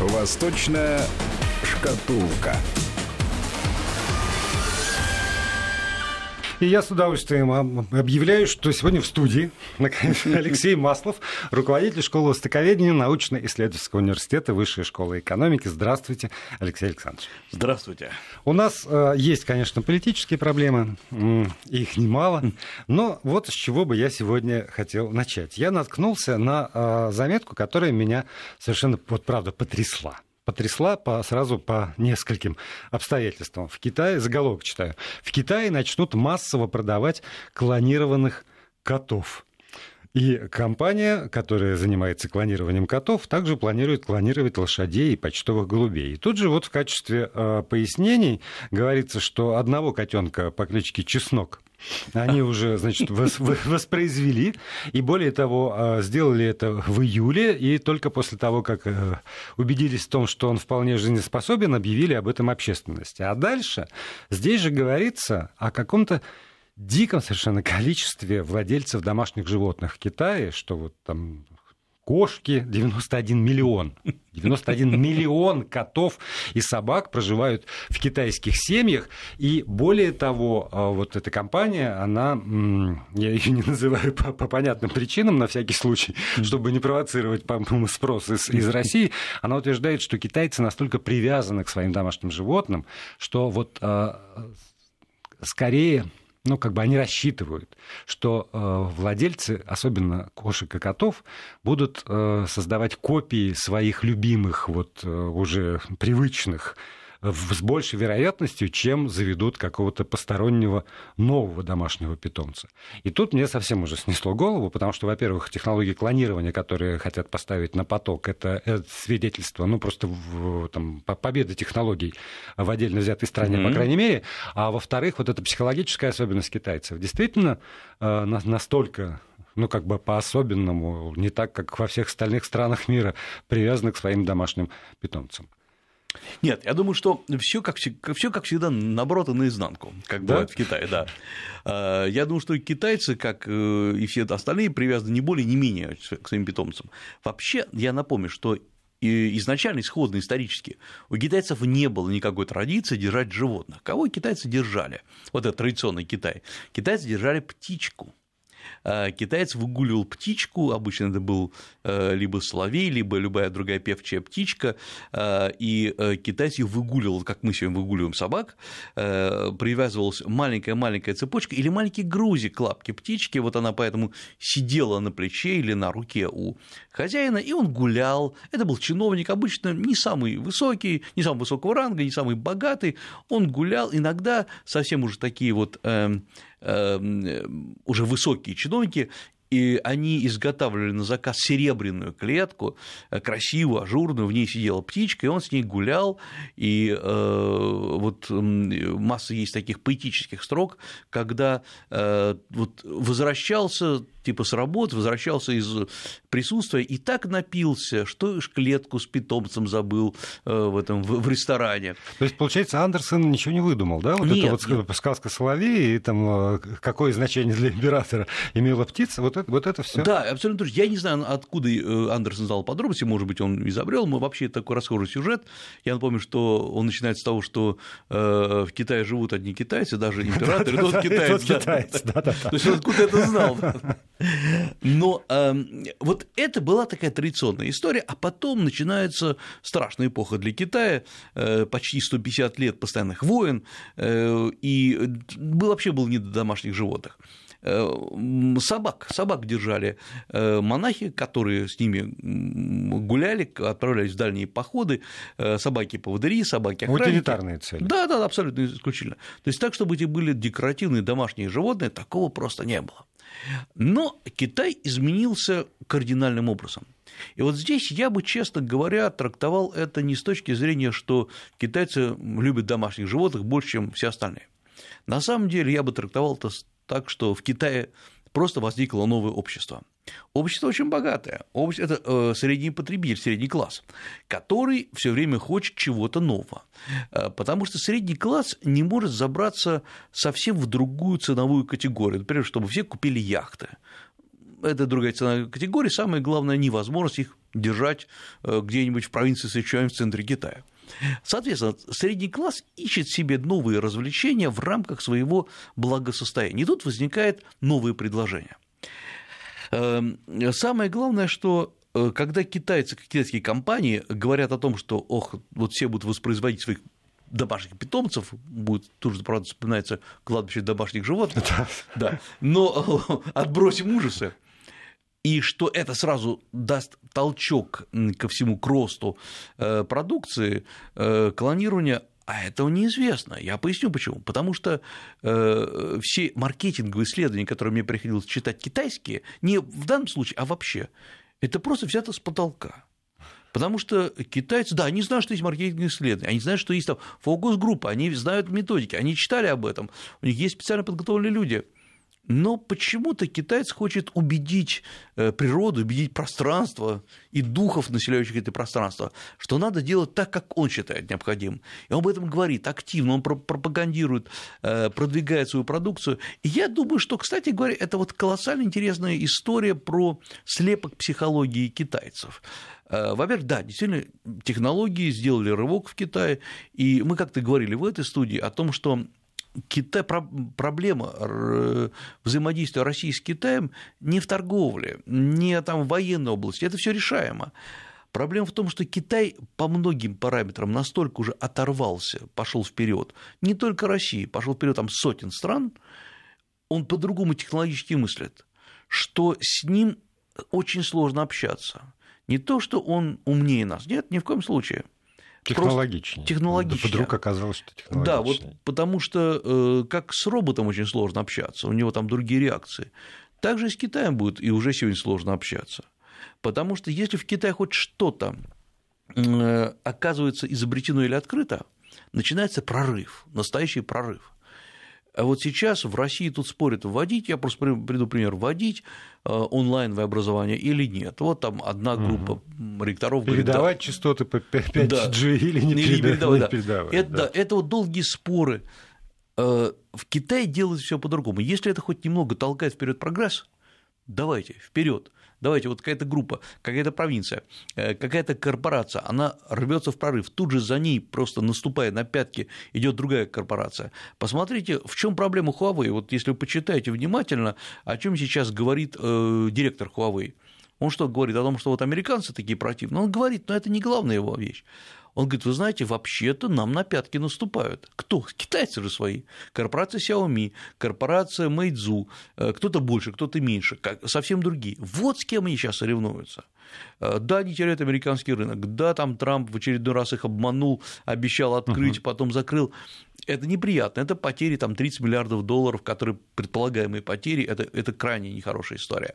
Восточная шкатулка. И я с удовольствием объявляю, что сегодня в студии Алексей Маслов, руководитель школы востоковедения научно-исследовательского университета Высшей школы экономики. Здравствуйте, Алексей Александрович. Здравствуйте. У нас э, есть, конечно, политические проблемы, их немало, но вот с чего бы я сегодня хотел начать. Я наткнулся на э, заметку, которая меня совершенно, вот правда, потрясла потрясла по, сразу по нескольким обстоятельствам. В Китае, заголовок читаю, в Китае начнут массово продавать клонированных котов. И компания, которая занимается клонированием котов, также планирует клонировать лошадей и почтовых голубей. И тут же вот в качестве э, пояснений говорится, что одного котенка по кличке Чеснок они уже, значит, воспроизвели. И более того, а, сделали это в июле. И только после того, как э, убедились в том, что он вполне жизнеспособен, объявили об этом общественности. А дальше здесь же говорится о каком-то диком совершенно количестве владельцев домашних животных в Китае, что вот там кошки, 91 миллион. 91 миллион котов и собак проживают в китайских семьях. И более того, а, вот эта компания, она, я ее не называю по, по понятным причинам, на всякий случай, чтобы не провоцировать спрос из, из России, она утверждает, что китайцы настолько привязаны к своим домашним животным, что вот а, скорее ну, как бы они рассчитывают, что э, владельцы, особенно кошек и котов, будут э, создавать копии своих любимых, вот э, уже привычных с большей вероятностью, чем заведут какого-то постороннего нового домашнего питомца. И тут мне совсем уже снесло голову, потому что, во-первых, технологии клонирования, которые хотят поставить на поток, это, это свидетельство, ну, просто там, победы технологий в отдельно взятой стране, mm-hmm. по крайней мере. А во-вторых, вот эта психологическая особенность китайцев. Действительно, э, настолько ну, как бы по-особенному, не так, как во всех остальных странах мира, привязаны к своим домашним питомцам. Нет, я думаю, что все как, все как всегда наоборот и наизнанку, как да? бывает в Китае, да. А, я думаю, что китайцы, как э, и все остальные, привязаны не более, не менее к своим питомцам. Вообще, я напомню, что изначально, исходно, исторически, у китайцев не было никакой традиции держать животных. Кого китайцы держали? Вот это традиционный Китай. Китайцы держали птичку. А, китаец выгуливал птичку, обычно это был э, либо соловей, либо любая другая певчая птичка, а, и э, китаец ее выгуливал, как мы сегодня выгуливаем собак, э, привязывалась маленькая-маленькая цепочка или маленький грузик к птички, вот она поэтому сидела на плече или на руке у хозяина, и он гулял, это был чиновник, обычно не самый высокий, не самого высокого ранга, не самый богатый, он гулял, иногда совсем уже такие вот Эм, уже высокие чиновники и они изготавливали на заказ серебряную клетку, э, красивую, ажурную, в ней сидела птичка, и он с ней гулял, и э, вот масса есть таких поэтических строк, когда э, вот возвращался типа с работы, возвращался из присутствия и так напился, что клетку с питомцем забыл э, в этом в, ресторане. То есть, получается, Андерсон ничего не выдумал, да? Вот нет, это вот нет. сказка Соловей, и там э, какое значение для императора имела птица, вот это, вот это все. Да, абсолютно точно. Я не знаю, откуда э, Андерсон знал подробности, может быть, он изобрел, но вообще такой расхожий сюжет. Я напомню, что он начинается с того, что в Китае живут одни китайцы, даже император, и тот китаец. То есть откуда это знал? Но э, вот это была такая традиционная история, а потом начинается страшная эпоха для Китая, э, почти 150 лет постоянных войн, э, и вообще было не до домашних животных. э, собак, собак держали э, монахи, которые с ними гуляли, отправлялись в дальние походы, э, собаки-поводыри, собаки-охранники. Утилитарные цели. Да, да, абсолютно исключительно. То есть так, чтобы эти были декоративные домашние животные, такого просто не было. Но Китай изменился кардинальным образом. И вот здесь я бы, честно говоря, трактовал это не с точки зрения, что китайцы любят домашних животных больше, чем все остальные. На самом деле я бы трактовал это так, что в Китае просто возникло новое общество. Общество очень богатое, общество, это э, средний потребитель, средний класс, который все время хочет чего-то нового, э, потому что средний класс не может забраться совсем в другую ценовую категорию, например, чтобы все купили яхты, это другая ценовая категория, самое главное – невозможность их держать где-нибудь в провинции Сычуань в центре Китая. Соответственно, средний класс ищет себе новые развлечения в рамках своего благосостояния. И тут возникает новые предложения. Эм, самое главное, что э, когда китайцы, китайские компании говорят о том, что, ох, вот все будут воспроизводить своих домашних питомцев, будет тут же, правда, вспоминается кладбище домашних животных, да, но отбросим ужасы, и что это сразу даст толчок ко всему к росту э, продукции, э, клонирования, а этого неизвестно. Я поясню почему. Потому что э, все маркетинговые исследования, которые мне приходилось читать китайские, не в данном случае, а вообще, это просто взято с потолка. Потому что китайцы, да, они знают, что есть маркетинговые исследования, они знают, что есть там фокус-группа, они знают методики, они читали об этом, у них есть специально подготовленные люди – но почему-то китаец хочет убедить э, природу, убедить пространство и духов, населяющих это пространство, что надо делать так, как он считает необходимым. И он об этом говорит активно, он пропагандирует, э, продвигает свою продукцию. И я думаю, что, кстати говоря, это вот колоссально интересная история про слепок психологии китайцев. Э, во-первых, да, действительно, технологии сделали рывок в Китае, и мы как-то говорили в этой студии о том, что Китай, проблема взаимодействия России с Китаем не в торговле, не там в военной области, это все решаемо. Проблема в том, что Китай по многим параметрам настолько уже оторвался, пошел вперед. Не только Россия, пошел вперед там сотен стран, он по-другому технологически мыслит, что с ним очень сложно общаться. Не то, что он умнее нас, нет, ни в коем случае – Технологичнее. Технологичнее. Да, вдруг оказалось, что технологичнее. Да, вот потому что э, как с роботом очень сложно общаться, у него там другие реакции. Также и с Китаем будет, и уже сегодня сложно общаться. Потому что если в Китае хоть что-то э, оказывается изобретено или открыто, начинается прорыв, настоящий прорыв. А вот сейчас в России тут спорят, вводить, я просто приду пример, вводить э, онлайновое образование или нет. Вот там одна группа угу. ректоров Передавать говорит, да, частоты по 5G да, или не, не передавать. Не передавать, это, да. это вот долгие споры. Э, в Китае делают все по-другому. Если это хоть немного толкает вперед прогресс, давайте, вперед давайте, вот какая-то группа, какая-то провинция, э, какая-то корпорация, она рвется в прорыв, тут же за ней просто наступая на пятки идет другая корпорация. Посмотрите, в чем проблема Huawei. Вот если вы почитаете внимательно, о чем сейчас говорит э, директор Huawei. Он что говорит о том, что вот американцы такие противные? Он говорит, но это не главная его вещь. Он говорит, вы знаете, вообще-то нам на пятки наступают. Кто? Китайцы же свои. Корпорация Xiaomi, корпорация Meizu, э, кто-то больше, кто-то меньше, совсем другие. Вот с кем они сейчас соревнуются. Э, да, они теряют американский рынок, да, там Трамп в очередной раз их обманул, обещал открыть, uh-huh. потом закрыл это неприятно, это потери там 30 миллиардов долларов, которые предполагаемые потери, это, это крайне нехорошая история.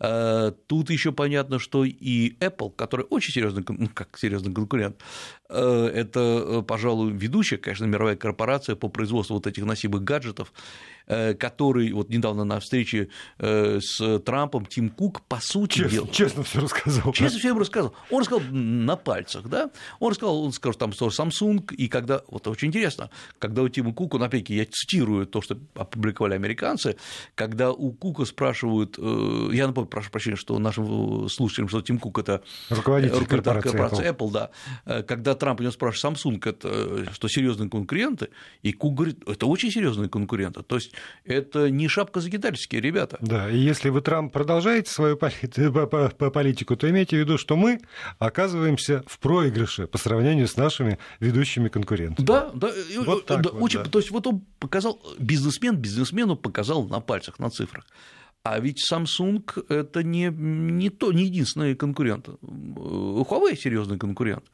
Э, тут еще понятно, что и Apple, который очень серьезный, ну, как серьезный конкурент, э, это, пожалуй, ведущая, конечно, мировая корпорация по производству вот этих носимых гаджетов, который вот недавно на встрече с Трампом Тим Кук по сути честно, дела... Честно все рассказал. Честно все рассказал. Он рассказал на пальцах, да? Он рассказал, он сказал, там Samsung, и когда... Вот очень интересно, когда у Тима Кука, ну, опять я цитирую то, что опубликовали американцы, когда у Кука спрашивают, э, я напомню, прошу прощения, что нашим слушателям, что Тим Кук – это руководитель, руководитель корпорации, Apple. Apple, да, э, когда Трамп у него спрашивает, Samsung – это э, что, серьезные конкуренты? И Кук говорит, это очень серьезные конкуренты, то есть это не шапка закидательские ребята. Да, и если вы, Трамп, продолжаете свою политику, то имейте в виду, что мы оказываемся в проигрыше по сравнению с нашими ведущими конкурентами. Да, да, вот так да, вот, очень, да. То есть вот он показал, бизнесмен бизнесмену показал на пальцах, на цифрах. А ведь Samsung это не, не, то, не единственный конкурент. Huawei серьезный конкурент,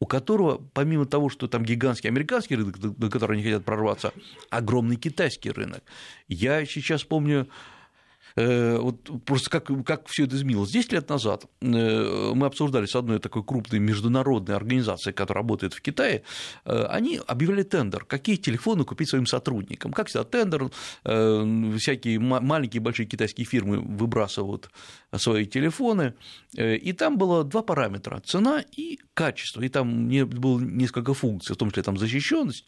у которого, помимо того, что там гигантский американский рынок, на который они хотят прорваться, огромный китайский рынок. Я сейчас помню Э, вот просто как, как все это изменилось. 10 лет назад э, мы обсуждали с одной такой крупной международной организацией, которая работает в Китае, э, они объявили тендер, какие телефоны купить своим сотрудникам. Как всегда, тендер, всякие маленькие и большие китайские фирмы выбрасывают свои телефоны, и там было два параметра – цена и качество, и там было несколько функций, в том числе там защищенность,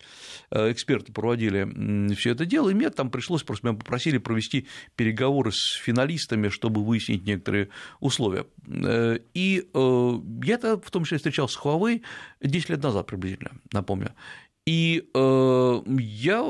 эксперты проводили все это дело, и мне там пришлось, просто меня попросили провести переговоры с финалистами, чтобы выяснить некоторые условия. И я это в том числе встречал с Huawei 10 лет назад приблизительно, напомню. И э, я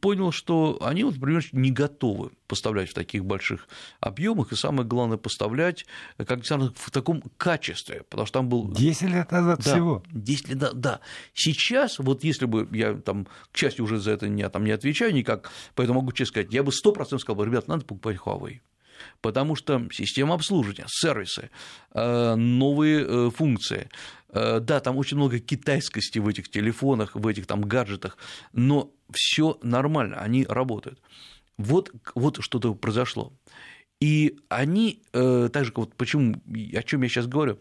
понял, что они, вот, например, не готовы поставлять в таких больших объемах, и самое главное, поставлять как в таком качестве, потому что там был... 10 лет назад да, всего. 10 лет назад, да. Сейчас, вот если бы я там, к счастью, уже за это не, там, не отвечаю никак, поэтому могу честно сказать, я бы 100% сказал, ребят, надо покупать Huawei потому что система обслуживания, сервисы, э, новые э, функции, э, да, там очень много китайскости в этих телефонах, в этих там гаджетах, но все нормально, они работают. Вот, вот что-то произошло. И они, так же, вот почему, о чем я сейчас говорю,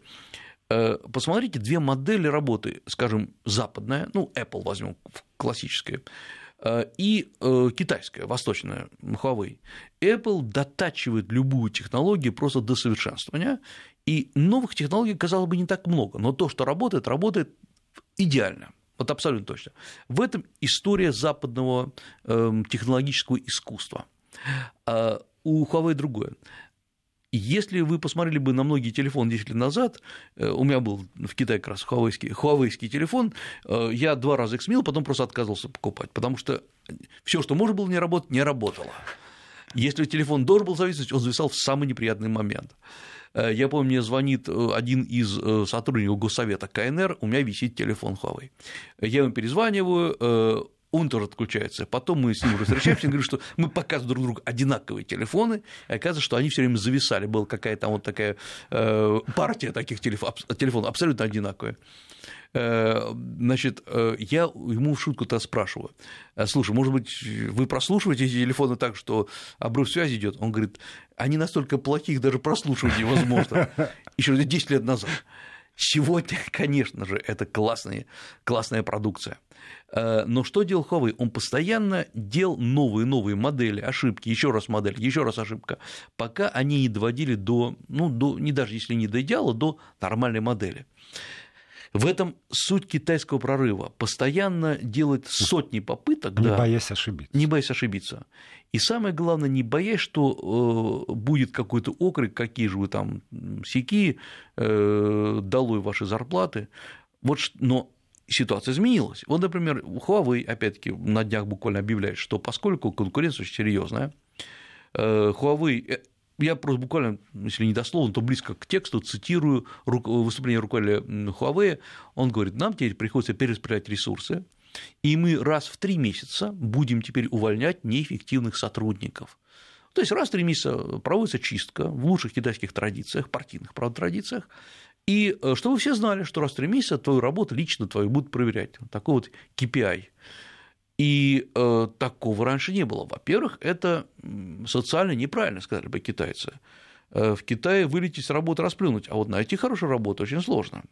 посмотрите, две модели работы, скажем, западная, ну, Apple возьмем, классическая, и э, китайская, восточная, Huawei. Apple дотачивает любую технологию просто до совершенствования, и новых технологий, казалось бы, не так много, но то, что работает, работает идеально. Вот абсолютно точно. В этом история западного эм, технологического искусства. А у Huawei другое. Если вы посмотрели бы на многие телефоны 10 лет назад, э, у меня был в Китае как раз хуавейский, хуавейский телефон, э, я два раза их сменил, потом просто отказывался покупать, потому что все, что можно было не работать, не работало. Если телефон должен был зависеть, он зависал в самый неприятный момент. Э, я помню, мне звонит один из сотрудников Госсовета КНР, у меня висит телефон Huawei. Я ему перезваниваю, он тоже отключается. Потом мы с ним встречаемся и говорим, что мы показываем друг другу одинаковые телефоны, и оказывается, что они все время зависали. Была какая-то вот такая э, партия таких телефонов, телефонов абсолютно одинаковая. Э, значит, э, я ему в шутку-то спрашиваю, слушай, может быть, вы прослушиваете эти телефоны так, что обрыв связи идет? Он говорит, они настолько плохих, даже прослушивать невозможно. Еще 10 лет назад. Сегодня, конечно же, это классная, классная продукция. Э, но что делал Huawei? Он постоянно делал новые новые модели, ошибки, еще раз модель, еще раз ошибка, пока они не доводили до, ну, до, не даже если не до идеала, до нормальной модели. В этом суть китайского прорыва. Постоянно делать сотни попыток. Не да, боясь ошибиться. Не боясь ошибиться. И самое главное, не боясь, что э, будет какой-то окрик, какие же вы там сики, э, долой ваши зарплаты. Вот, но ситуация изменилась. Вот, например, Huawei, опять-таки, на днях буквально объявляет, что поскольку конкуренция очень серьезная, э, Huawei я просто буквально, если не дословно, то близко к тексту цитирую выступление руководителя Huawei. Он говорит, нам теперь приходится перераспределять ресурсы, и мы раз в три месяца будем теперь увольнять неэффективных сотрудников. То есть раз в три месяца проводится чистка в лучших китайских традициях, партийных, правда, традициях, и э, чтобы все знали, что раз в три месяца твою работу лично твою будут проверять. Такой вот KPI. И э, такого раньше не было. Во-первых, это социально неправильно, сказали бы китайцы. Э, в Китае вылететь с работы, расплюнуть, а вот найти хорошую работу очень сложно.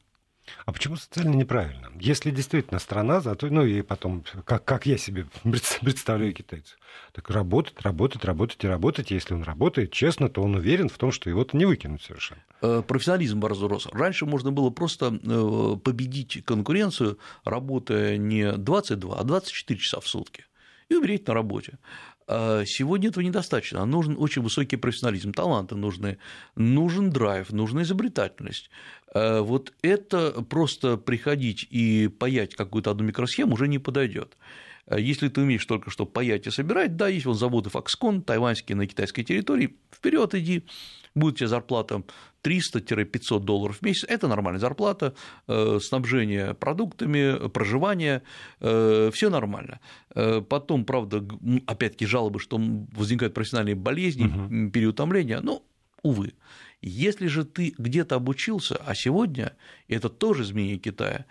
А почему социально неправильно? Если действительно страна, зато, ну и потом, как, как я себе представляю китайцев, так работать, работать, работать и работать. Если он работает честно, то он уверен в том, что его-то не выкинут совершенно. Э, профессионализм разрос. Раньше можно было просто э, победить конкуренцию, работая не 22, а 24 часа в сутки и умереть на работе. А сегодня этого недостаточно. Нужен очень высокий профессионализм, таланты нужны, нужен драйв, нужна изобретательность. А вот это просто приходить и паять какую-то одну микросхему уже не подойдет. А если ты умеешь только что паять и собирать, да, есть вот заводы Foxconn, тайваньские на китайской территории, вперед иди, будет тебе зарплата 300-500 долларов в месяц, это нормальная зарплата, э, снабжение продуктами, проживание, э, все нормально. Э, потом, правда, опять-таки жалобы, что возникают профессиональные болезни, угу. переутомление, ну, увы. Если же ты где-то обучился, а сегодня это тоже изменение Китая,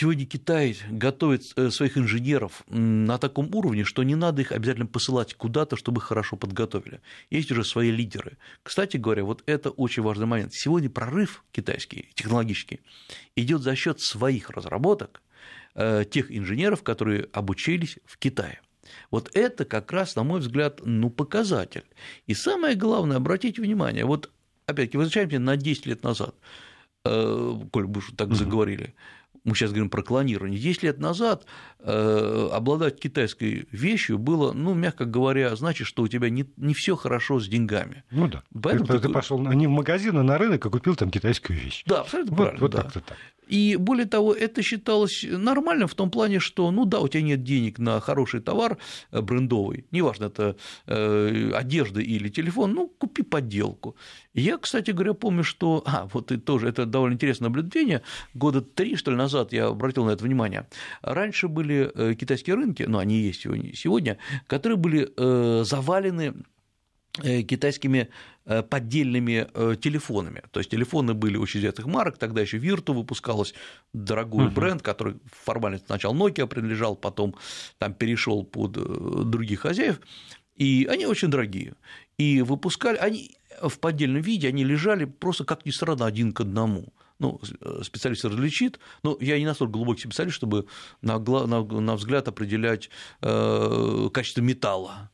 Сегодня Китай готовит э, своих инженеров на таком уровне, что не надо их обязательно посылать куда-то, чтобы их хорошо подготовили. Есть уже свои лидеры. Кстати говоря, вот это очень важный момент. Сегодня прорыв китайский, технологический, идет за счет своих разработок, э, тех инженеров, которые обучились в Китае. Вот это как раз, на мой взгляд, ну, показатель. И самое главное, обратите внимание, вот опять-таки, возвращаемся на 10 лет назад, э, коль бы так заговорили, мы сейчас говорим про клонирование, 10 лет назад э, обладать китайской вещью было, ну, мягко говоря, значит, что у тебя не, не все хорошо с деньгами. Ну да. Поэтому ты, ты пошел не в магазин, а на рынок и купил там китайскую вещь. Да, абсолютно вот, правильно. Вот да. так-то так. И более того, это считалось нормальным в том плане, что, ну да, у тебя нет денег на хороший товар э, брендовый, неважно, это э, одежда или телефон, ну, купи подделку. Я, кстати говоря, помню, что, а, вот и тоже, это довольно интересное наблюдение, года три, что ли, назад я обратил на это внимание. Раньше были э, китайские рынки, ну, они есть сегодня, которые были завалены китайскими поддельными телефонами. То есть телефоны были очень известных марок, тогда еще Virtu выпускалась, дорогой uh-huh. бренд, который формально сначала Nokia принадлежал, потом там перешел под других хозяев, и они очень дорогие. И выпускали, они в поддельном виде, они лежали просто, как ни странно, один к одному ну, специалист различит, но я не настолько глубокий специалист, чтобы на, на, на взгляд определять э, качество металла.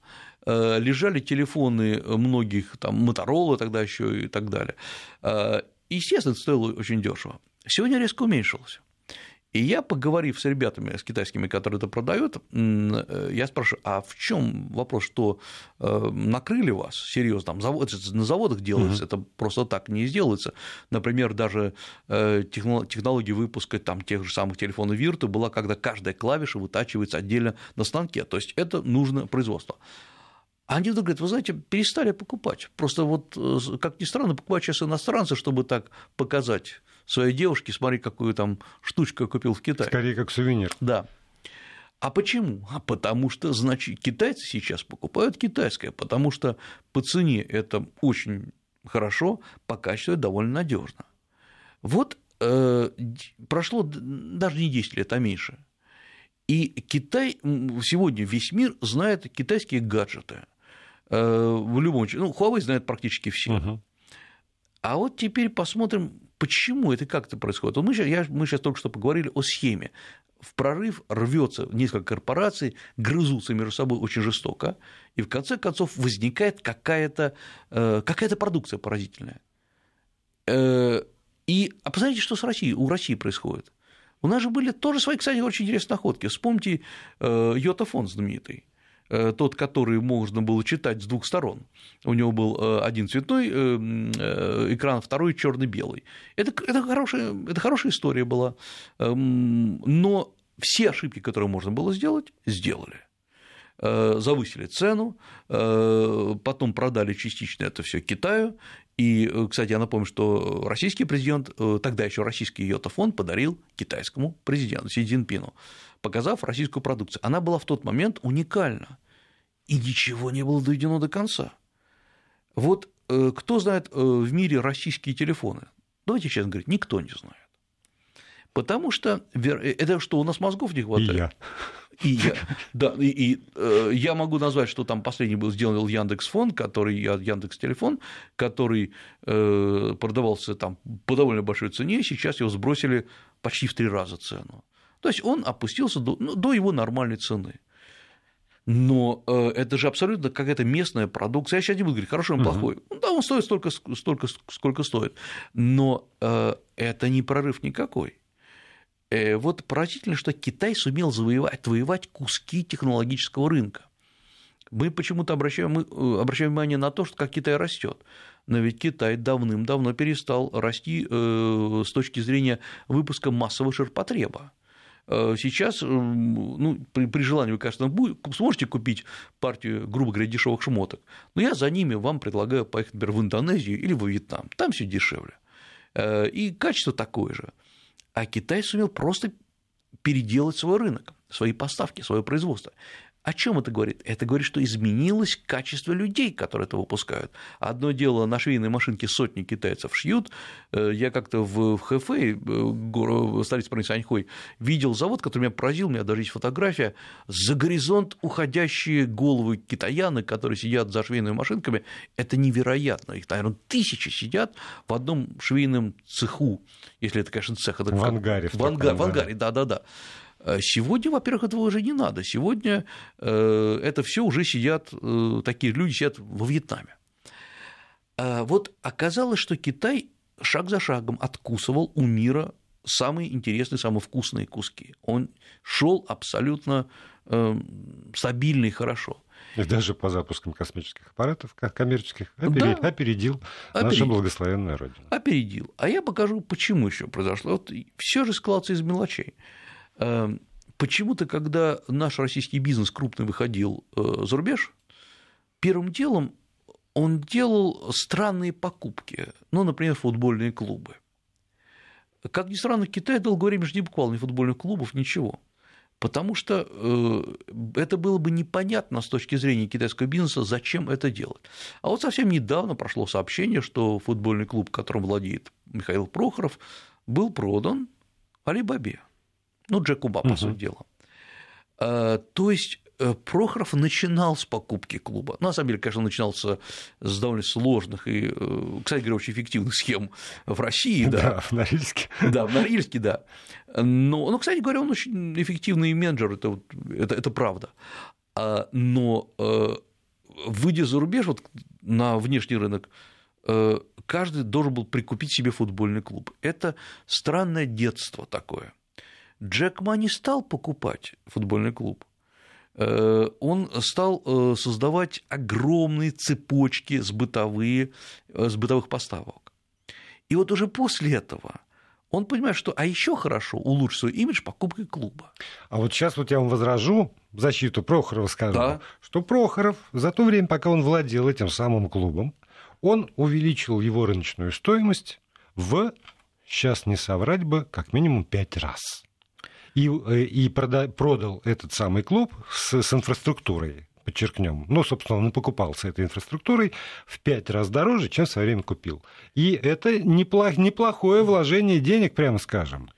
Э, лежали телефоны многих, там, Motorola тогда еще и так далее. Э, естественно, это стоило очень дешево. Сегодня резко уменьшилось. И я, поговорив с ребятами, с китайскими, которые это продают, э, я спрашиваю, а в чем вопрос, что накрыли вас серьезно? Там завод, на заводах делается, uh-huh. это просто так не сделается. Например, даже технология выпуска там, тех же самых телефонов Virtu была, когда каждая клавиша вытачивается отдельно на станке. То есть это нужно производство. А они вдруг говорят, вы знаете, перестали покупать. Просто вот, э, как ни странно, покупать сейчас иностранцы, чтобы так показать своей девушке, смотри, какую там штучку я купил в Китае. Скорее, как сувенир. Да. А почему? А потому что, значит, китайцы сейчас покупают китайское, потому что по цене это очень хорошо, по качеству это довольно надежно. Вот э, прошло даже не 10 лет, а меньше. И Китай, сегодня весь мир знает китайские гаджеты – в любом случае, ну, Huawei знает практически все. Uh-huh. А вот теперь посмотрим, почему это как это происходит. Вот мы, сейчас, я, мы сейчас только что поговорили о схеме. В прорыв рвется несколько корпораций, грызутся между собой очень жестоко, и в конце концов возникает какая-то э, какая продукция поразительная. Э, и а посмотрите, что с Россией, у России происходит. У нас же были тоже свои, кстати, очень интересные находки. Вспомните Йотафон знаменитый Э, тот, который можно было читать с двух сторон. У него был э, один цветной э, экран, второй черно-белый. Это, это, хорошая, это хорошая история была, эм, но все ошибки, которые можно было сделать, сделали завысили цену, потом продали частично это все Китаю. И, кстати, я напомню, что российский президент, тогда еще российский Йотафон подарил китайскому президенту Си Цзиньпину показав российскую продукцию. Она была в тот момент уникальна, и ничего не было доведено до конца. Вот э, кто знает э, в мире российские телефоны? Давайте честно говорить, никто не знает. Потому что э, это что, у нас мозгов не хватает? И я. И я, да, и, и э, я могу назвать, что там последний был сделан Яндекс Фон, который Яндекс Телефон, который э, продавался там по довольно большой цене, сейчас его сбросили почти в три раза цену. То есть он опустился до, ну, до его нормальной цены. Но э, это же абсолютно какая-то местная продукция. Я сейчас не буду говорить, хороший он, плохой. Uh-huh. Да, он стоит столько, столько, сколько стоит. Но э, это не прорыв никакой. Э, вот поразительно, что Китай сумел завоевать, отвоевать куски технологического рынка. Мы почему-то обращаем, э, обращаем внимание на то, что как Китай растет. Но ведь Китай давным-давно перестал расти э, с точки зрения выпуска массового ширпотреба. Сейчас, ну, при, при желании вы, конечно, сможете купить партию, грубо говоря, дешевых шмоток, но я за ними вам предлагаю поехать, например, в Индонезию или во Вьетнам, там все дешевле. И качество такое же. А Китай сумел просто переделать свой рынок, свои поставки, свое производство. О чем это говорит? Это говорит, что изменилось качество людей, которые это выпускают. Одно дело, на швейной машинке сотни китайцев шьют. Э, я как-то в Хэфэй, э, столице провинции Аньхой, видел завод, который меня поразил, у меня даже есть фотография, за горизонт уходящие головы китаяны, которые сидят за швейными машинками, это невероятно. Их, наверное, тысячи сидят в одном швейном цеху, если это, конечно, цех. Это в ангаре. В, ангаре, в ангаре, да-да-да. Э, сегодня, во-первых, этого уже не надо. Сегодня э, это все уже сидят, э, такие люди сидят во Вьетнаме. Вот оказалось, что Китай шаг за шагом откусывал у мира самые интересные, самые вкусные куски. Он шел абсолютно э, стабильно и хорошо. И даже по запускам космических аппаратов коммерческих опередил, да. опередил, опередил наша благословенная Родина. Опередил. А я покажу, почему еще произошло. Вот все же складывается из мелочей. Эм, почему-то, когда наш российский бизнес крупный выходил э, за рубеж, первым делом он делал странные покупки, ну, например, футбольные клубы. Как ни странно, Китай долгое время не буквально ни футбольных клубов, ничего потому что э, это было бы непонятно с точки зрения китайского бизнеса, зачем это делать. А вот совсем недавно прошло сообщение, что футбольный клуб, которым владеет Михаил Прохоров, был продан Алибабе, ну, Джеку Ба, по угу. сути дела. Э, то есть Э, Прохоров начинал с покупки клуба. Ну, на самом деле, конечно, он начинал с, с довольно сложных и, э, кстати говоря, очень эффективных схем в России. Да, да в Норильске. Да, в Норильске, да. Но, ну, кстати говоря, он очень эффективный менеджер, это, это, это правда. А, но э, выйдя за рубеж вот, на внешний рынок, каждый должен был прикупить себе футбольный клуб. Это странное детство такое. Джек Ма не стал покупать футбольный клуб. Э, он стал э, создавать огромные цепочки с, бытовые, э, с бытовых поставок. И вот уже после этого он понимает, что а еще хорошо улучшить свой имидж покупкой клуба. А вот сейчас вот я вам возражу в защиту Прохорова скажу, да. что Прохоров за то время, пока он владел этим самым клубом, он увеличил его рыночную стоимость в, сейчас не соврать бы, как минимум пять раз и, э, и прода, продал этот самый клуб с, с инфраструктурой подчеркнем. Ну, собственно, он и покупался этой инфраструктурой в пять раз дороже, чем в свое время купил. И это неплох, неплохое вложение денег, прямо скажем.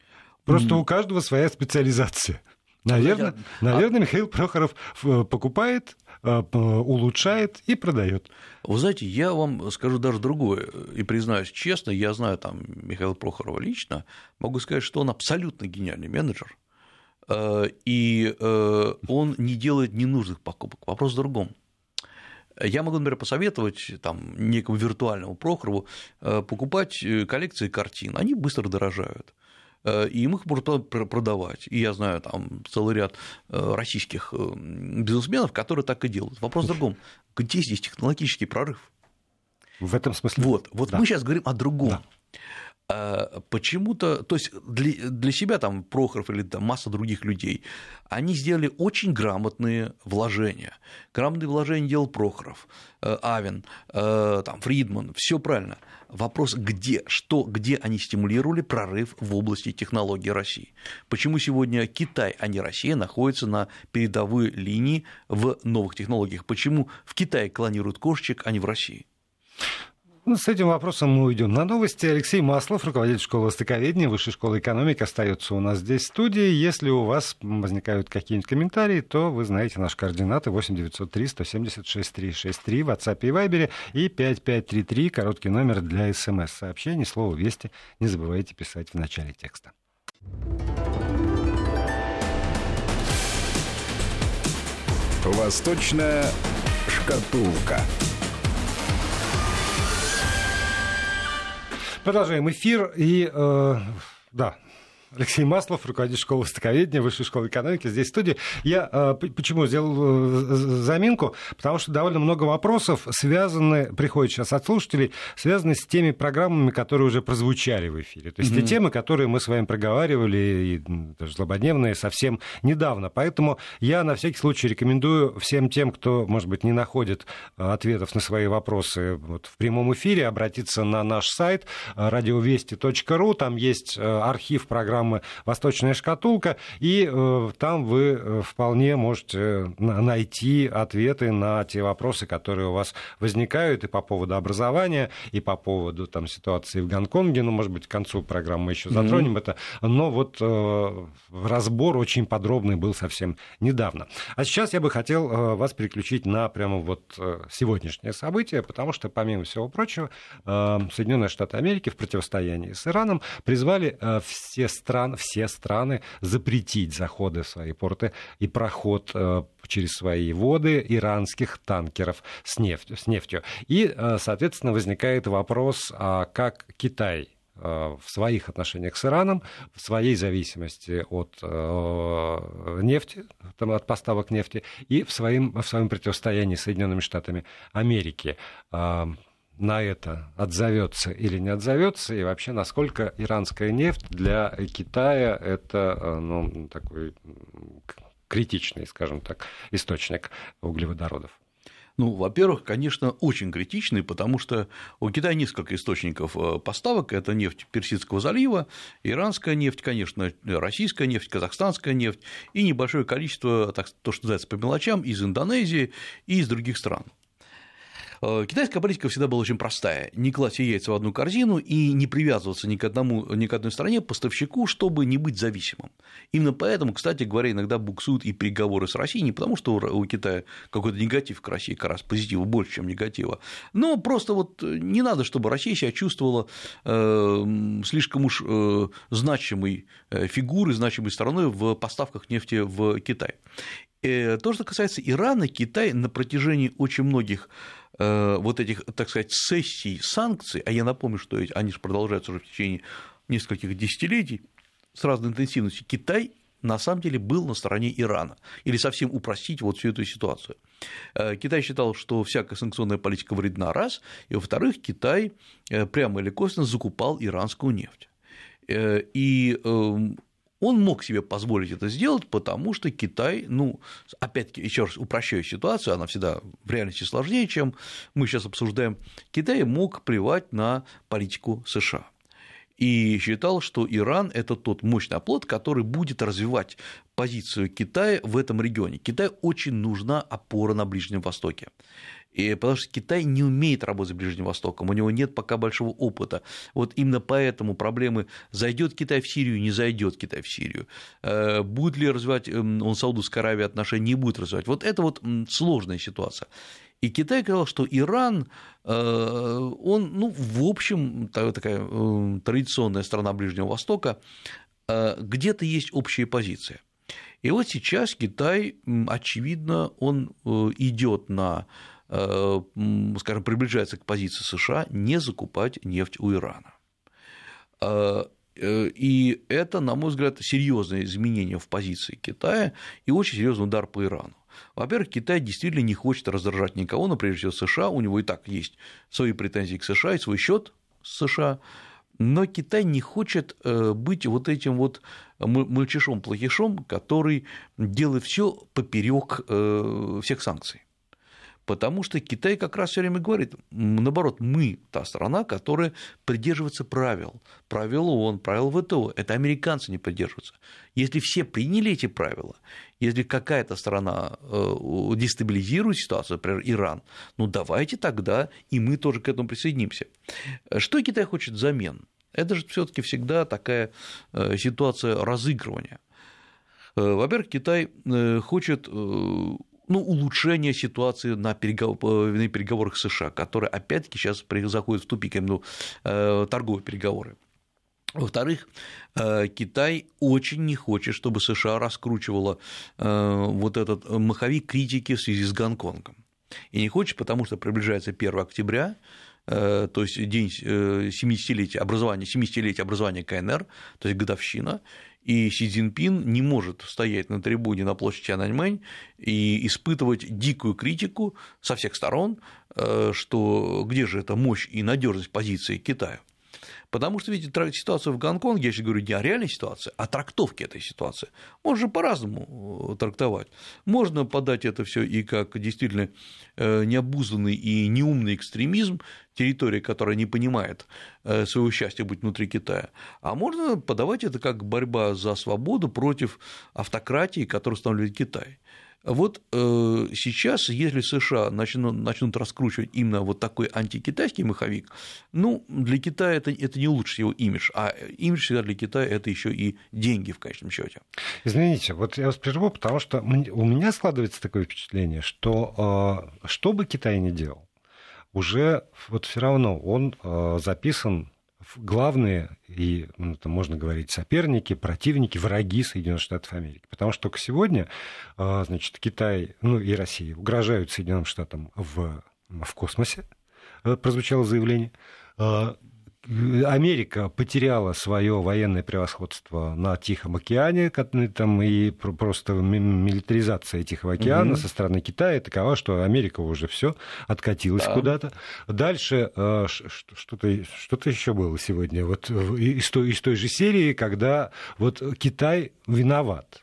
Просто mm. у каждого своя специализация. Наверное, ну, наверное, Михаил Прохоров э, покупает, э, улучшает и продает. Вы знаете, я вам скажу даже другое, и признаюсь честно, я знаю там Михаила Прохорова лично, могу сказать, что он абсолютно гениальный менеджер, и э, он не делает ненужных покупок. Вопрос в другом. Я могу, например, посоветовать там, некому виртуальному Прохорову э, покупать коллекции картин. Они быстро дорожают. И им их можно продавать. И я знаю там целый ряд российских бизнесменов, которые так и делают. Вопрос в другом. Где здесь технологический прорыв? В этом смысле. Вот, вот да. мы сейчас говорим о другом. Да. А, почему-то, то есть для, для себя там Прохоров или там масса других людей, они сделали очень грамотные вложения. Грамотные вложения делал Прохоров, э, Авен, э, там, Фридман, все правильно. Вопрос, где, что, где они стимулировали прорыв в области технологий России? Почему сегодня Китай, а не Россия, находится на передовой линии в новых технологиях? Почему в Китае клонируют кошечек, а не в России? Ну, с этим вопросом мы уйдем на новости. Алексей Маслов, руководитель школы востоковедения, Высшей школы экономики, остается у нас здесь в студии. Если у вас возникают какие-нибудь комментарии, то вы знаете наши координаты 8903 176 363 в WhatsApp и Viber и 5533, короткий номер для смс-сообщений. Слово «Вести» не забывайте писать в начале текста. Восточная шкатулка. Продолжаем эфир. И э, да, Алексей Маслов, руководитель школы востоковедения, Высшей школы экономики, здесь в студии. Я э, почему сделал э, заминку? Потому что довольно много вопросов связаны, приходят сейчас от слушателей, связаны с теми программами, которые уже прозвучали в эфире. То есть mm-hmm. те темы, которые мы с вами проговаривали, и даже злободневные, совсем недавно. Поэтому я на всякий случай рекомендую всем тем, кто, может быть, не находит э, ответов на свои вопросы вот, в прямом эфире, обратиться на наш сайт радиовести.ру. Там есть архив программ программы «Восточная шкатулка», и э, там вы э, вполне можете найти ответы на те вопросы, которые у вас возникают и по поводу образования, и по поводу там, ситуации в Гонконге, ну, может быть, к концу программы мы еще затронем mm-hmm. это, но вот э, разбор очень подробный был совсем недавно. А сейчас я бы хотел э, вас переключить на прямо вот э, сегодняшнее событие, потому что, помимо всего прочего, э, Соединенные Штаты Америки в противостоянии с Ираном призвали э, все страны стран, все страны запретить заходы в свои порты и проход э, через свои воды иранских танкеров с нефтью. С нефтью. И, э, соответственно, возникает вопрос, а как Китай в своих отношениях с Ираном, в своей зависимости от нефти, от поставок нефти и в своем, в своем противостоянии с Соединенными Штатами Америки на это отзовется или не отзовется, и вообще насколько иранская нефть для Китая это ну, такой критичный, скажем так, источник углеводородов. Ну, во-первых, конечно, очень критичный, потому что у Китая несколько источников э, поставок. Это нефть Персидского залива, иранская нефть, конечно, российская нефть, казахстанская нефть и небольшое количество, так, то, что называется по мелочам, из Индонезии и из других стран. Э, китайская политика всегда была очень простая. Не класть яйца в одну корзину и не привязываться ни к, одному, ни к одной стране, поставщику, чтобы не быть зависимым. Именно поэтому, кстати говоря, иногда буксуют и переговоры с Россией, не потому что у Китая какой-то негатив к России, как раз позитива больше, чем негатива, но просто вот не надо, чтобы Россия себя чувствовала э, слишком уж э, значимой фигурой, значимой стороной в поставках нефти в Китай. То, что касается Ирана, Китай на протяжении очень многих вот этих, так сказать, сессий санкций, а я напомню, что они же продолжаются уже в течение нескольких десятилетий с разной интенсивностью, Китай на самом деле был на стороне Ирана, или совсем упростить вот всю эту ситуацию. Э, Китай считал, что всякая санкционная политика вредна, раз, и, во-вторых, Китай э, прямо или косвенно закупал иранскую нефть. И эм, он мог себе позволить это сделать, потому что Китай, ну, опять-таки, еще раз упрощаю ситуацию, она всегда в реальности сложнее, чем мы сейчас обсуждаем, Китай мог плевать на политику США и считал, что Иран – это тот мощный оплот, который будет развивать позицию Китая в этом регионе. Китаю очень нужна опора на Ближнем Востоке. И потому что Китай не умеет работать с Ближним Востоком, у него нет пока большого опыта. Вот именно поэтому проблемы зайдет Китай в Сирию, не зайдет Китай в Сирию, э, будет ли развивать эм, он Саудовской Аравии отношения, не будет развивать. Вот это вот сложная ситуация. И Китай сказал, что Иран, э, он, ну, в общем, такая э, традиционная страна Ближнего Востока, где-то есть общая позиция. И вот сейчас Китай, очевидно, он идет на Э, скажем, приближается к позиции США не закупать нефть у Ирана. Э, э, и это, на мой взгляд, серьезное изменение в позиции Китая и очень серьезный удар по Ирану. Во-первых, Китай действительно не хочет раздражать никого, но прежде всего США, у него и так есть свои претензии к США и свой счет с США, но Китай не хочет быть вот этим вот мальчишом-плохишом, который делает все поперек всех санкций. Потому что Китай как раз все время говорит, наоборот, мы та страна, которая придерживается правил, правил ООН, правил ВТО. Это американцы не придерживаются. Если все приняли эти правила, если какая-то страна э, дестабилизирует ситуацию, например, Иран, ну давайте тогда и мы тоже к этому присоединимся. Что Китай хочет взамен? Это же все-таки всегда такая э, ситуация разыгрывания. Э, во-первых, Китай хочет ну, улучшение ситуации на, на переговорах США, которые опять-таки сейчас заходят в тупик э, торговые переговоры. Во-вторых, э, Китай очень не хочет, чтобы США раскручивала э, вот этот маховик критики в связи с Гонконгом. И не хочет, потому что приближается 1 октября, то есть день 70-летия образования, 70-летия образования КНР, то есть годовщина, и Си Цзиньпин не может стоять на трибуне на площади Тяньаньмэнь и испытывать дикую критику со всех сторон, э, что где же эта мощь и надежность позиции Китая. Потому что, видите, ситуация в Гонконге, я сейчас говорю не о реальной ситуации, а о трактовке этой ситуации. Можно по-разному э, трактовать. Можно подать это все и как действительно э, необузданный и неумный экстремизм, территория, которая не понимает э, своего счастья быть внутри Китая, а можно подавать это как борьба за свободу против автократии, которую устанавливает Китай. Вот э, сейчас, если США начнут, начнут раскручивать именно вот такой антикитайский маховик, ну, для Китая это, это не улучшит его имидж, а имидж всегда для Китая это еще и деньги в конечном счете. Извините, вот я вас прерву, потому что у меня складывается такое впечатление, что э, что бы Китай ни делал, уже вот все равно он э, записан главные и, ну, там можно говорить, соперники, противники, враги Соединенных Штатов Америки. Потому что только сегодня, а, значит, Китай, ну и Россия угрожают Соединенным Штатам в, в космосе, э, прозвучало заявление. Америка потеряла свое военное превосходство на Тихом океане, там и просто милитаризация Тихого океана угу. со стороны Китая такова, что Америка уже все откатилась да. куда-то. Дальше э, что-то что еще было сегодня, вот из той, из той же серии, когда вот Китай виноват.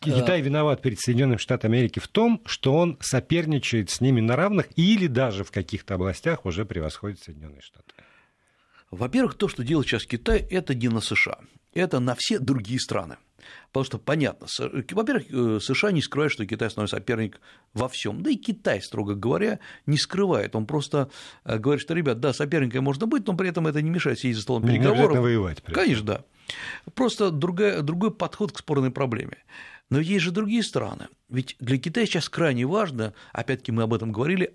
Китай виноват перед Соединенными Штатами Америки в том, что он соперничает с ними на равных или даже в каких-то областях уже превосходит Соединенные Штаты. Во-первых, то, что делает сейчас Китай, это не на США, это на все другие страны. Потому что понятно, во-первых, э, США не скрывают, что Китай основной соперник во всем. Да и Китай, строго говоря, не скрывает. Он просто э, говорит, что, ребят, да, соперником можно быть, но при этом это не мешает сидеть за столом переговоров. Не воевать. Конечно, да. Просто другая, другой подход к спорной проблеме. Но есть же другие страны. Ведь для Китая сейчас крайне важно, опять-таки мы об этом говорили,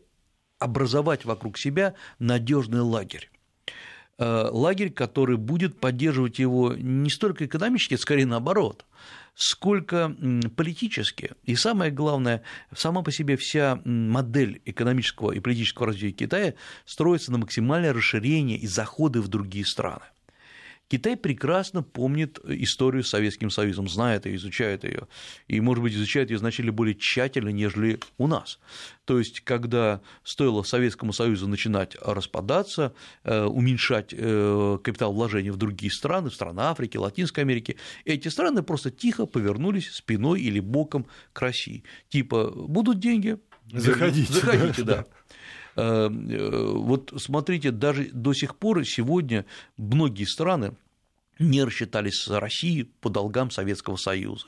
образовать вокруг себя надежный лагерь. Э, лагерь, который будет поддерживать его не столько экономически, скорее наоборот, сколько политически. И самое главное, сама по себе вся модель экономического и политического развития Китая строится на максимальное расширение и заходы в другие страны. Китай прекрасно помнит историю с Советским Союзом, знает и изучает ее, и, может быть, изучает ее значительно более тщательно, нежели у нас. То есть, когда стоило Советскому Союзу начинать распадаться, э, уменьшать э, капитал вложения в другие страны, в страны Африки, Латинской Америки, эти страны просто тихо повернулись спиной или боком к России. Типа, будут деньги, Заходите. Заходите, да. Э, э, вот смотрите, даже до сих пор сегодня многие страны не рассчитались с Россией по долгам Советского Союза.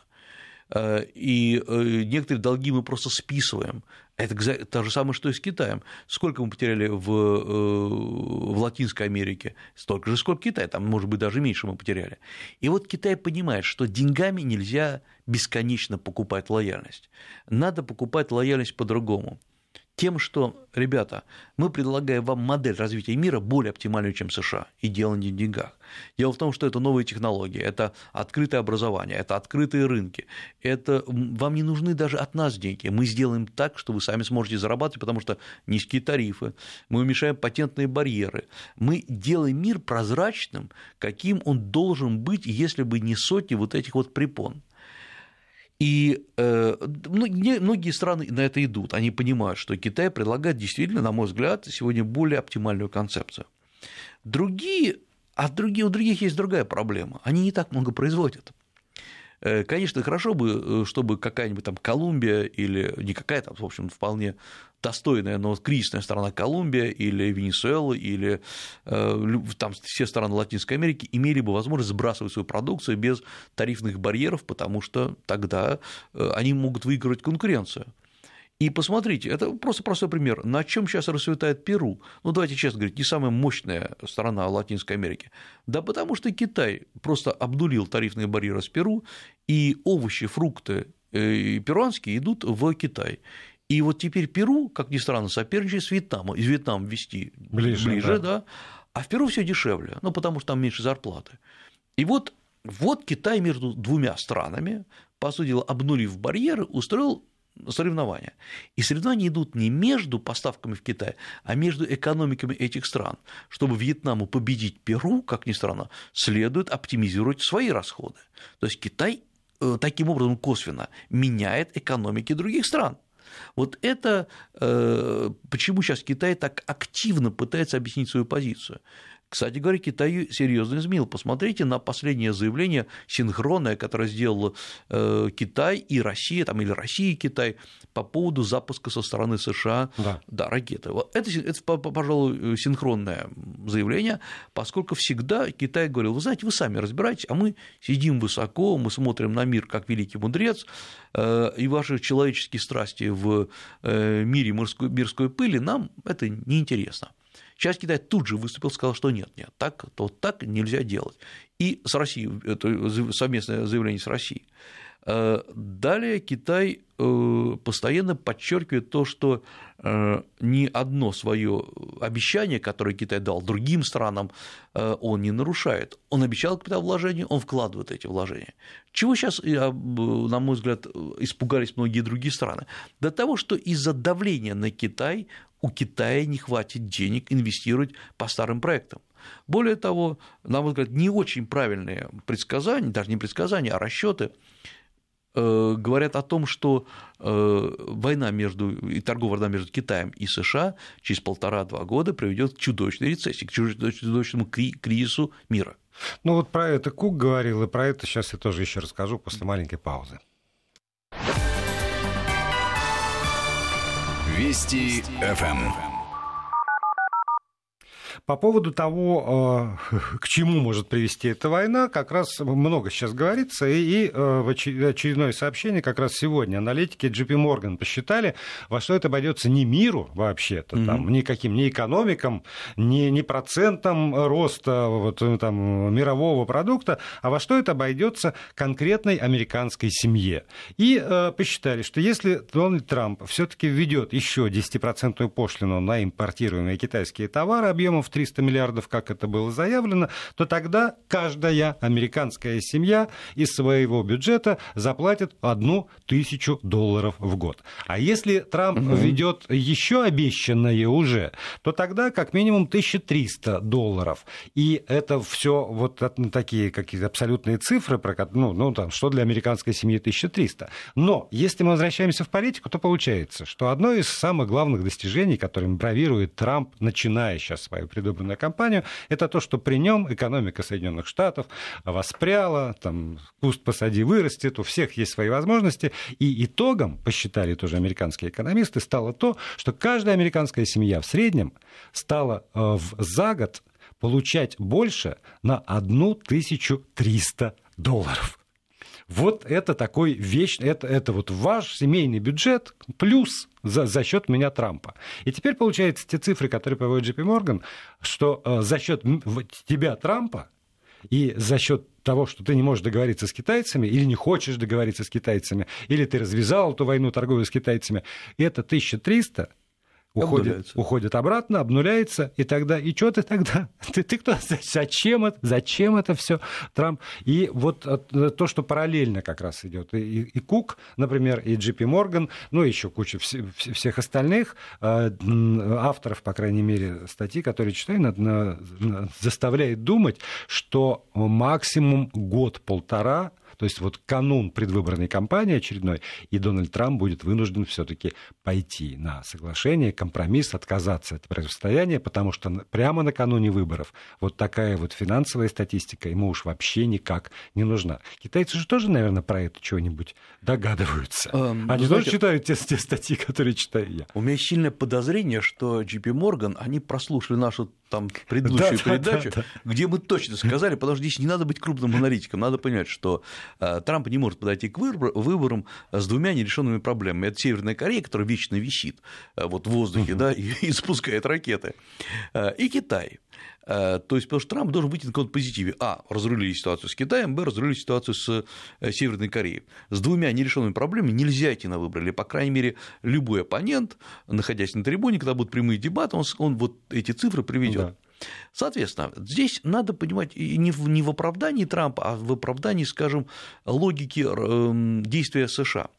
Э, и некоторые долги мы просто списываем. Это то же самое, что и с Китаем. Сколько мы потеряли в, в Латинской Америке? Столько же, сколько Китай, там, может быть, даже меньше мы потеряли. И вот Китай понимает, что деньгами нельзя бесконечно покупать лояльность. Надо покупать лояльность по-другому тем, что, ребята, мы предлагаем вам модель развития мира более оптимальную, чем США, и дело не в деньгах. Дело в том, что это новые технологии, это открытое образование, это открытые рынки, это вам не нужны даже от нас деньги, мы сделаем так, что вы сами сможете зарабатывать, потому что низкие тарифы, мы уменьшаем патентные барьеры, мы делаем мир прозрачным, каким он должен быть, если бы не сотни вот этих вот препон. И э, многие страны на это идут. Они понимают, что Китай предлагает действительно, на мой взгляд, сегодня более оптимальную концепцию. Другие, а другие, у других есть другая проблема. Они не так много производят. Э, конечно, хорошо бы, э, чтобы какая-нибудь там Колумбия или не какая-то, в общем, вполне достойная, но кризисная страна Колумбия или Венесуэла или э, там все страны Латинской Америки имели бы возможность сбрасывать свою продукцию без тарифных барьеров, потому что тогда они могут выигрывать конкуренцию. И посмотрите, это просто простой пример, на чем сейчас расцветает Перу. Ну, давайте честно говорить, не самая мощная страна Латинской Америки. Да потому что Китай просто обдулил тарифные барьеры с Перу, и овощи, фрукты э, перуанские идут в Китай. И вот теперь Перу, как ни странно, соперничает с Вьетнамом. Из Вьетнама вести ближе, ближе да. да. А в Перу все дешевле, ну, потому что там меньше зарплаты. И вот, вот Китай между двумя странами, по сути дела, обнулив барьеры, устроил соревнования. И соревнования идут не между поставками в Китай, а между экономиками этих стран. Чтобы Вьетнаму победить Перу, как ни странно, следует оптимизировать свои расходы. То есть Китай э, таким образом косвенно меняет экономики других стран. Вот это э, почему сейчас Китай так активно пытается объяснить свою позицию. Кстати говоря, Китай серьезно изменил. Посмотрите на последнее заявление синхронное, которое сделал э, Китай и Россия, там, или Россия и Китай по поводу запуска со стороны США да. Да, ракеты. Это, это, пожалуй, синхронное заявление, поскольку всегда Китай говорил, вы знаете, вы сами разбираетесь, а мы сидим высоко, мы смотрим на мир как великий мудрец, э, и ваши человеческие страсти в э, мире мирской, мирской пыли нам это неинтересно. Сейчас Китай тут же выступил, сказал, что нет, нет, так, то так нельзя делать. И с Россией, это совместное заявление с Россией. Э, далее Китай э, постоянно подчеркивает то, что э, ни одно свое обещание, которое Китай дал другим странам, он не нарушает. Он обещал капиталовложения, он вкладывает эти вложения. Чего сейчас, на мой взгляд, испугались многие другие страны? До того, что из-за давления на Китай у Китая не хватит денег инвестировать по старым проектам. Более того, на мой взгляд, не очень правильные предсказания, даже не предсказания, а расчеты говорят о том, что э, война между, и торговая война между Китаем и США через полтора-два года приведет к чудовищной рецессии, к чудовищному кризису мира. Ну вот про это Кук говорил, и про это сейчас я тоже еще расскажу после маленькой паузы. Вести ФМ. По поводу того, э, к чему может привести эта война, как раз много сейчас говорится, и э, в очередное сообщение как раз сегодня аналитики JP Morgan посчитали, во что это обойдется не миру вообще-то, mm-hmm. там, никаким, ни экономикам, ни, ни процентом роста вот, э, там, мирового продукта, а во что это обойдется конкретной американской семье. И э, посчитали, что если Дональд Трамп все-таки введет еще 10% пошлину на импортируемые китайские товары объемом в 300 миллиардов, как это было заявлено, то тогда каждая американская семья из своего бюджета заплатит одну тысячу долларов в год. А если Трамп угу. ведет еще обещанное уже, то тогда как минимум 1300 долларов. И это все вот такие какие-то абсолютные цифры, про, ну, ну там, что для американской семьи 1300. Но если мы возвращаемся в политику, то получается, что одно из самых главных достижений, которым бравирует Трамп, начиная сейчас свою предыдущую предвыборную кампанию, это то, что при нем экономика Соединенных Штатов воспряла, там, куст посади вырастет, у всех есть свои возможности. И итогом, посчитали тоже американские экономисты, стало то, что каждая американская семья в среднем стала э, за год получать больше на 1300 долларов. Вот это такой вещь, это, это вот ваш семейный бюджет плюс за, за счет меня Трампа. И теперь получается те цифры, которые приводит JP Morgan, что э, за счет тебя Трампа и за счет того, что ты не можешь договориться с китайцами, или не хочешь договориться с китайцами, или ты развязал эту войну торговую с китайцами, это 1300 уходит, уходит обратно, обнуляется, и тогда, и что ты тогда? Ты, ты кто? Зачем это? Зачем это все, Трамп? И вот э, то, что параллельно как раз идет, и, и Кук, например, и Джипи Морган, ну, еще куча вс- всех остальных э, авторов, по крайней мере, статьи, которые читаю, на, на, на, заставляет думать, что максимум год-полтора то есть вот канун предвыборной кампании очередной, и Дональд Трамп будет вынужден все-таки пойти на соглашение, компромисс, отказаться от противостояния, потому что прямо накануне выборов вот такая вот финансовая статистика ему уж вообще никак не нужна. Китайцы же тоже, наверное, про это чего-нибудь догадываются. Эм, они знаете, тоже читают те, те статьи, которые читаю я. У меня сильное подозрение, что JP Morgan, они прослушали нашу там предыдущую да, передачу, да, да, да. где мы точно сказали, потому что здесь не надо быть крупным аналитиком, надо понять, что Э, Трамп не может подойти к выборам с двумя нерешенными проблемами. Это Северная Корея, которая вечно висит э, вот в воздухе, да, и, и спускает ракеты, э, и Китай. То есть, потому что Трамп должен выйти на каком-то позитиве. А. Разрулили ситуацию с Китаем, Б. Разрулили ситуацию с Северной Кореей. С двумя нерешенными проблемами нельзя идти на выборы. Или, по крайней мере, любой оппонент, находясь на трибуне, когда будут прямые дебаты, он, он вот эти цифры приведет. Да. Соответственно, здесь надо понимать не в, не в оправдании Трампа, а в оправдании, скажем, логики эм, действия США.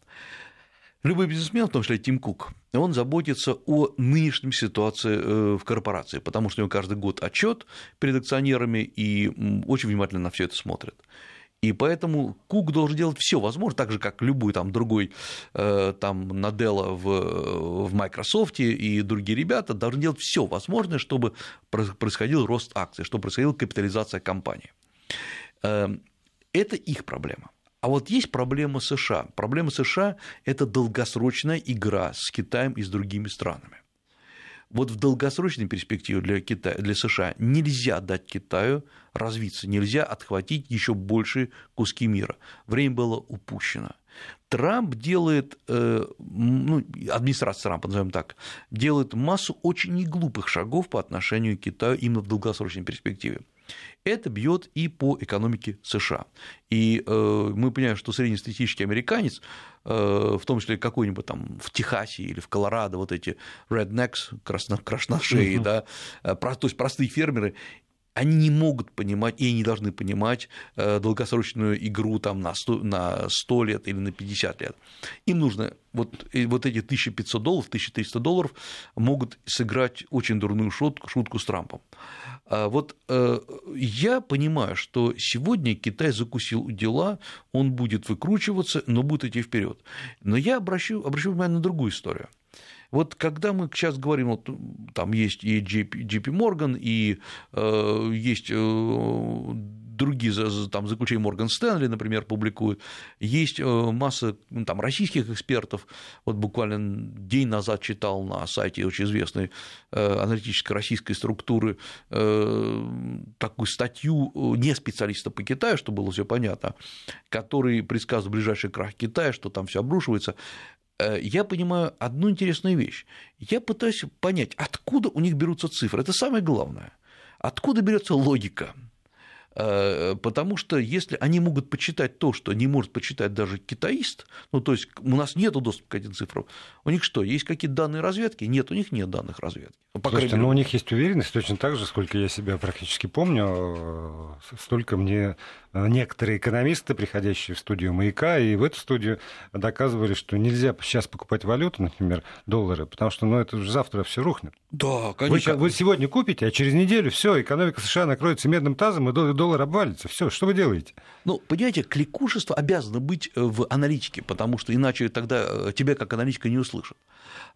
Любой бизнесмен, в том числе Тим Кук, он заботится о нынешнем ситуации э, в корпорации, потому что у него каждый год отчет перед акционерами и очень внимательно на все это смотрит. И поэтому Кук должен делать все возможное, так же, как любой там другой э, там Наделла в, в Microsoft и другие ребята должны делать все возможное, чтобы происходил рост акций, чтобы происходила капитализация компании. Эм, это их проблема. А вот есть проблема США. Проблема США – это долгосрочная игра с Китаем и с другими странами. Вот в долгосрочной перспективе для, Китая, для США нельзя дать Китаю развиться, нельзя отхватить еще большие куски мира. Время было упущено. Трамп делает, э, ну, администрация Трампа, назовем так, делает массу очень неглупых шагов по отношению к Китаю именно в долгосрочной перспективе это бьет и по экономике США. И э, мы понимаем, что среднестатистический американец, э, в том числе какой-нибудь там в Техасе или в Колорадо, вот эти rednecks, красно, красношеи, uh-huh. да, э, то есть простые фермеры, они не могут понимать, и они должны понимать э, долгосрочную игру там, на, 100, на 100 лет или на 50 лет. Им нужно вот, вот эти 1500 долларов, 1300 долларов могут сыграть очень дурную шутку, шутку с Трампом. А вот э, я понимаю, что сегодня Китай закусил дела, он будет выкручиваться, но будет идти вперед. Но я обращу, обращу внимание на другую историю. Вот когда мы сейчас говорим, вот там есть и JP, Morgan, и э, есть э, другие там, заключения Морган Стэнли, например, публикуют. Есть э, масса там, российских экспертов. Вот буквально день назад читал на сайте очень известной э, аналитической российской структуры э, такую статью не специалиста по Китаю, чтобы было все понятно, который предсказывает ближайший крах Китая, что там все обрушивается я понимаю одну интересную вещь. Я пытаюсь понять, откуда у них берутся цифры. Это самое главное. Откуда берется логика? Э, потому что если они могут почитать то, что не может почитать даже китаист, ну, то есть у нас нет доступа к этим цифрам, у них что, есть какие-то данные разведки? Нет, у них нет данных разведки. Ну, по Слушайте, мере... ну у них есть уверенность точно так же, сколько я себя практически помню, э, столько мне э, некоторые экономисты, приходящие в студию «Маяка», и в эту студию доказывали, что нельзя сейчас покупать валюту, например, доллары, потому что ну, это уже завтра все рухнет. Да, конечно. Вы, вы сегодня купите, а через неделю все, экономика США накроется медным тазом, и доллар обвалится. Все, что вы делаете? Ну, понимаете, кликушество обязано быть э, в аналитике, потому что иначе тогда э, тебя как аналитика не услышат.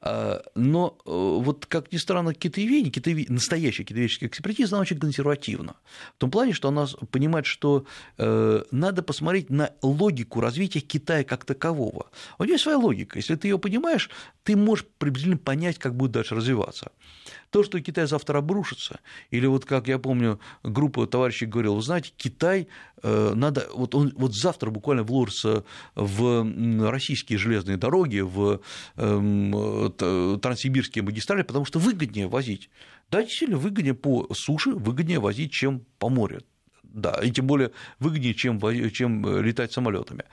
Но э, вот, как ни странно, китаеведение, китаеведение, настоящая китаеведческая экспертиза, она очень консервативна. В том плане, что она понимает, что надо посмотреть на логику развития Китая как такового. У нее своя логика. Если ты ее понимаешь, ты можешь приблизительно понять, как будет дальше развиваться. То, что Китай завтра обрушится, или вот как я помню, группа товарищей говорила, вы знаете, Китай э, надо, вот он вот завтра буквально вложится в российские железные дороги, в эм, транссибирские магистрали, потому что выгоднее возить. Да, действительно, выгоднее по суше, выгоднее возить, чем по морю. Да, и тем более выгоднее, чем, чем э, летать самолетами.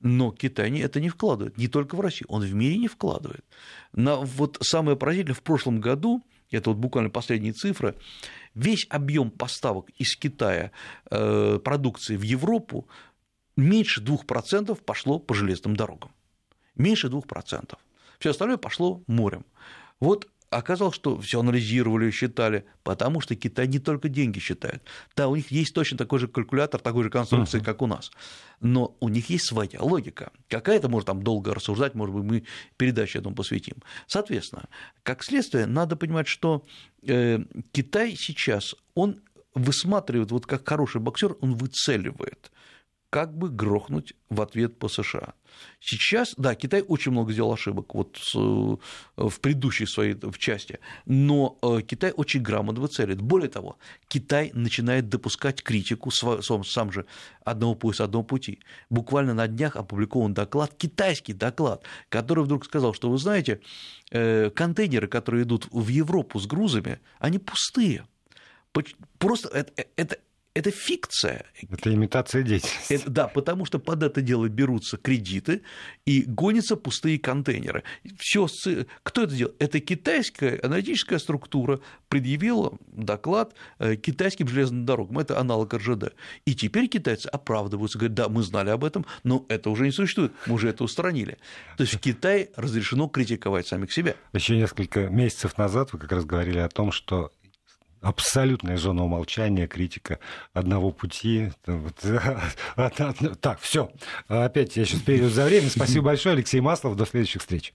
Но Китай это не вкладывает, не только в Россию, он в мире не вкладывает. На, вот самое поразительное, в прошлом году это вот буквально последние цифры, весь объем поставок из Китая э, продукции в Европу меньше 2% пошло по железным дорогам. Меньше 2%. Все остальное пошло морем. Вот оказалось, что все анализировали, считали, потому что Китай не только деньги считает. Да, у них есть точно такой же калькулятор, такой же конструкции, uh-huh. как у нас. Но у них есть своя логика. Какая-то, может, там долго рассуждать, может быть, мы передачу этому посвятим. Соответственно, как следствие, надо понимать, что э, Китай сейчас, он высматривает, вот как хороший боксер, он выцеливает как бы грохнуть в ответ по США. Сейчас, да, Китай очень много сделал ошибок вот э, в предыдущей своей в части, но э, Китай очень грамотно выцелит. Более того, Китай начинает допускать критику, сам же одного пояса, одного пути. Буквально на днях опубликован доклад, китайский доклад, который вдруг сказал, что вы знаете, э, контейнеры, которые идут в Европу с грузами, они пустые. Просто это, это, это фикция. Это имитация деятельности. Это, да, потому что под это дело берутся кредиты и гонятся пустые контейнеры. Все, кто это делал? Это китайская аналитическая структура предъявила доклад э, китайским железным дорогам. Это аналог РЖД. И теперь китайцы оправдываются, говорят, да, мы знали об этом, но это уже не существует, мы уже это устранили. То есть в Китае разрешено критиковать самих себя. Еще несколько месяцев назад вы как раз говорили о том, что абсолютная зона умолчания, критика одного пути. Так, все. Опять я сейчас перейду за время. Спасибо большое, Алексей Маслов. До следующих встреч.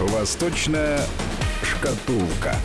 Восточная шкатулка.